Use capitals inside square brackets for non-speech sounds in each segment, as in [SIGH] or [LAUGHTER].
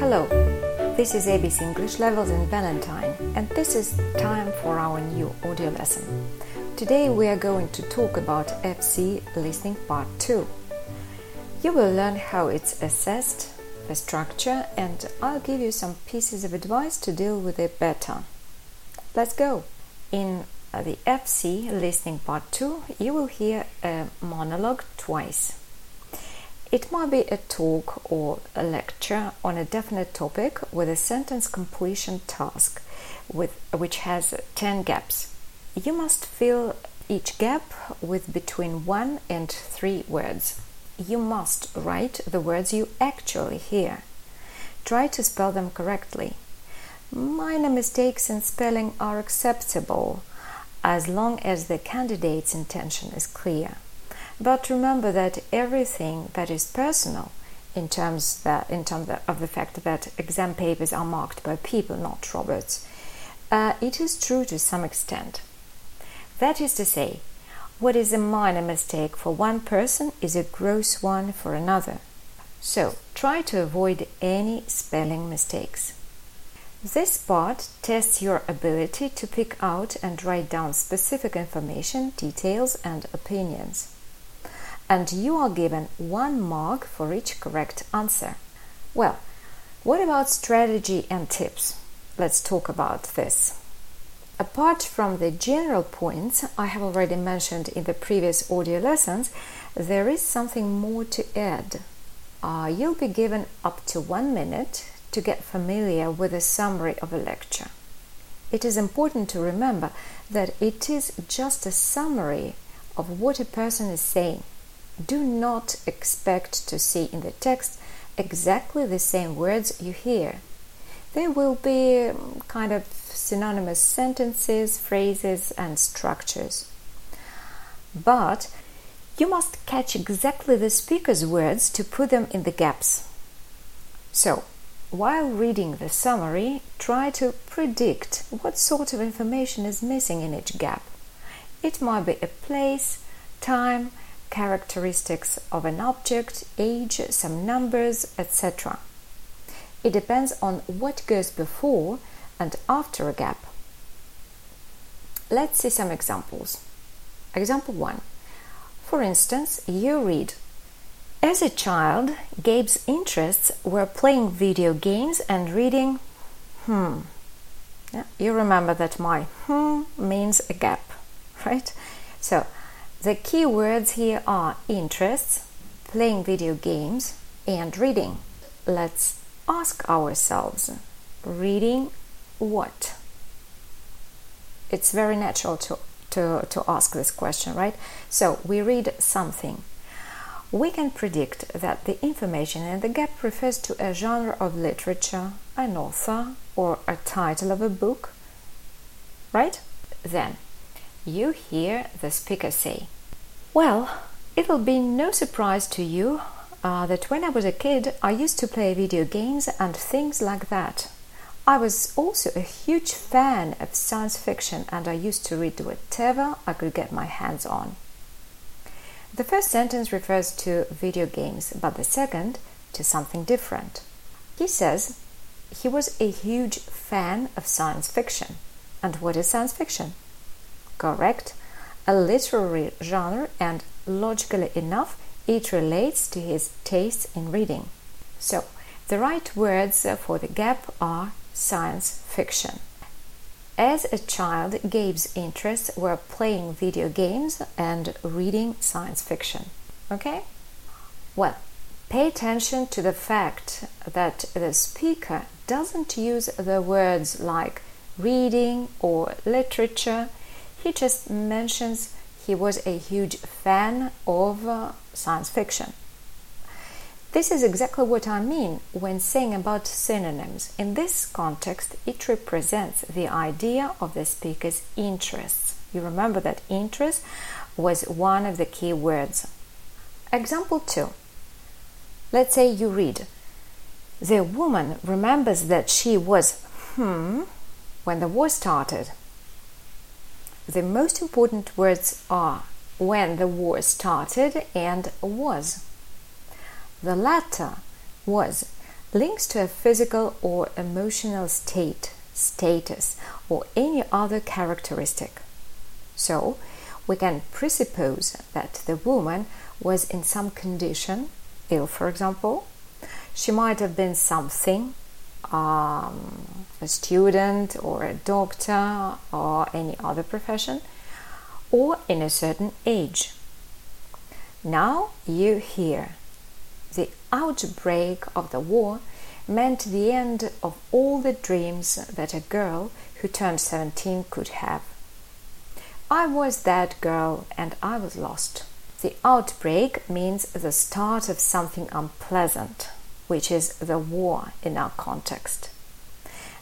Hello, this is ABC English Levels in Valentine, and this is time for our new audio lesson. Today we are going to talk about FCE listening part 2. You will learn how it's assessed, the structure, and I'll give you some pieces of advice to deal with it better. Let's go! In the FCE listening part 2, you will hear a monologue twice. It might be a talk or a lecture on a definite topic with a sentence completion task with, which has 10 gaps. You must fill each gap with between 1 and 3 words. You must write the words you actually hear. Try to spell them correctly. Minor mistakes in spelling are acceptable as long as the candidate's intention is clear. But remember that everything that is personal, in terms that in terms of the fact that exam papers are marked by people, not robots, uh, it is true to some extent. That is to say, what is a minor mistake for one person is a gross one for another. So try to avoid any spelling mistakes. This part tests your ability to pick out and write down specific information, details, and opinions and you are given one mark for each correct answer. Well, what about strategy and tips? Let's talk about this. Apart from the general points I have already mentioned in the previous audio lessons, there is something more to add. Uh, you'll be given up to one minute to get familiar with a summary of a lecture. It is important to remember that it is just a summary of what a person is saying do not expect to see in the text exactly the same words you hear. There will be um, kind of synonymous sentences, phrases, and structures. But you must catch exactly the speaker's words to put them in the gaps. So, while reading the summary, try to predict what sort of information is missing in each gap. It might be a place, time, characteristics of an object, age, some numbers, etc. It depends on what goes before and after a gap. Let's see some examples. Example 1. For instance, you read As a child, Gabe's interests were playing video games and reading. Hmm. Yeah, you remember that my hmm means a gap, [LAUGHS] right? So the key words here are interests, playing video games, and reading. Let's ask ourselves reading what? It's very natural to, to, to ask this question, right? So we read something. We can predict that the information in the gap refers to a genre of literature, an author, or a title of a book, right? Then you hear the speaker say, Well, it'll be no surprise to you uh, that when I was a kid, I used to play video games and things like that. I was also a huge fan of science fiction and I used to read whatever I could get my hands on. The first sentence refers to video games, but the second to something different. He says he was a huge fan of science fiction. And what is science fiction? Correct, a literary genre, and logically enough, it relates to his tastes in reading. So, the right words for the gap are science fiction. As a child, Gabe's interests were playing video games and reading science fiction. Okay? Well, pay attention to the fact that the speaker doesn't use the words like reading or literature he just mentions he was a huge fan of uh, science fiction. This is exactly what I mean when saying about synonyms. In this context, it represents the idea of the speaker's interests. You remember that interest was one of the key words. Example 2. Let's say you read, The woman remembers that she was, hmm, when the war started. The most important words are when the war started and was. The latter was links to a physical or emotional state, status, or any other characteristic. So, we can presuppose that the woman was in some condition, ill for example. She might have been something, um, a student or a doctor or any other profession, or in a certain age. Now you hear the outbreak of the war meant the end of all the dreams that a girl who turned 17 could have. I was that girl and I was lost. The outbreak means the start of something unpleasant, which is the war in our context.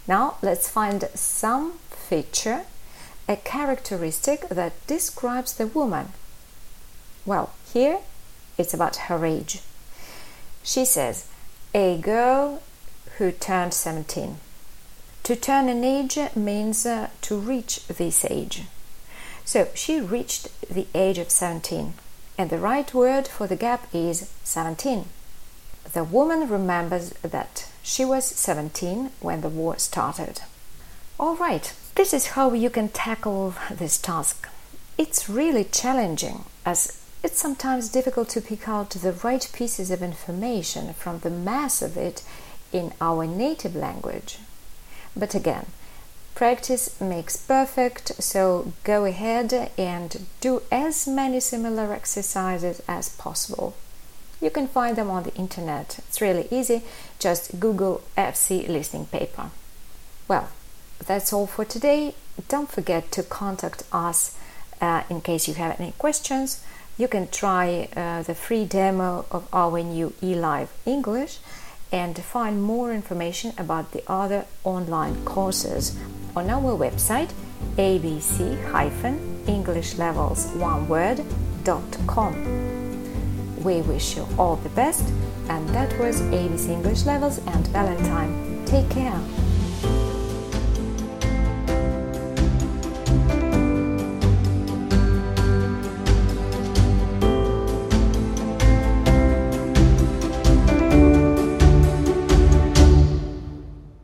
Now let's find some feature, a characteristic that describes the woman. Well, here it's about her age. She says, a girl who turned 17. To turn an age means uh, to reach this age. So she reached the age of 17, and the right word for the gap is 17. The woman remembers that she was 17 when the war started. All right, this is how you can tackle this task. It's really challenging as it's sometimes difficult to pick out the right pieces of information from the mass of it in our native language. But again, practice makes perfect, so go ahead and do as many similar exercises as possible. You can find them on the internet. It's really easy. Just Google FCE listening paper. Well, that's all for today. Don't forget to contact us uh, in case you have any questions you can try uh, the free demo of our new eLive English and find more information about the other online courses on our website abc-englishlevels1word.com. We wish you all the best, and that was ABC English Levels and Valentine. Take care.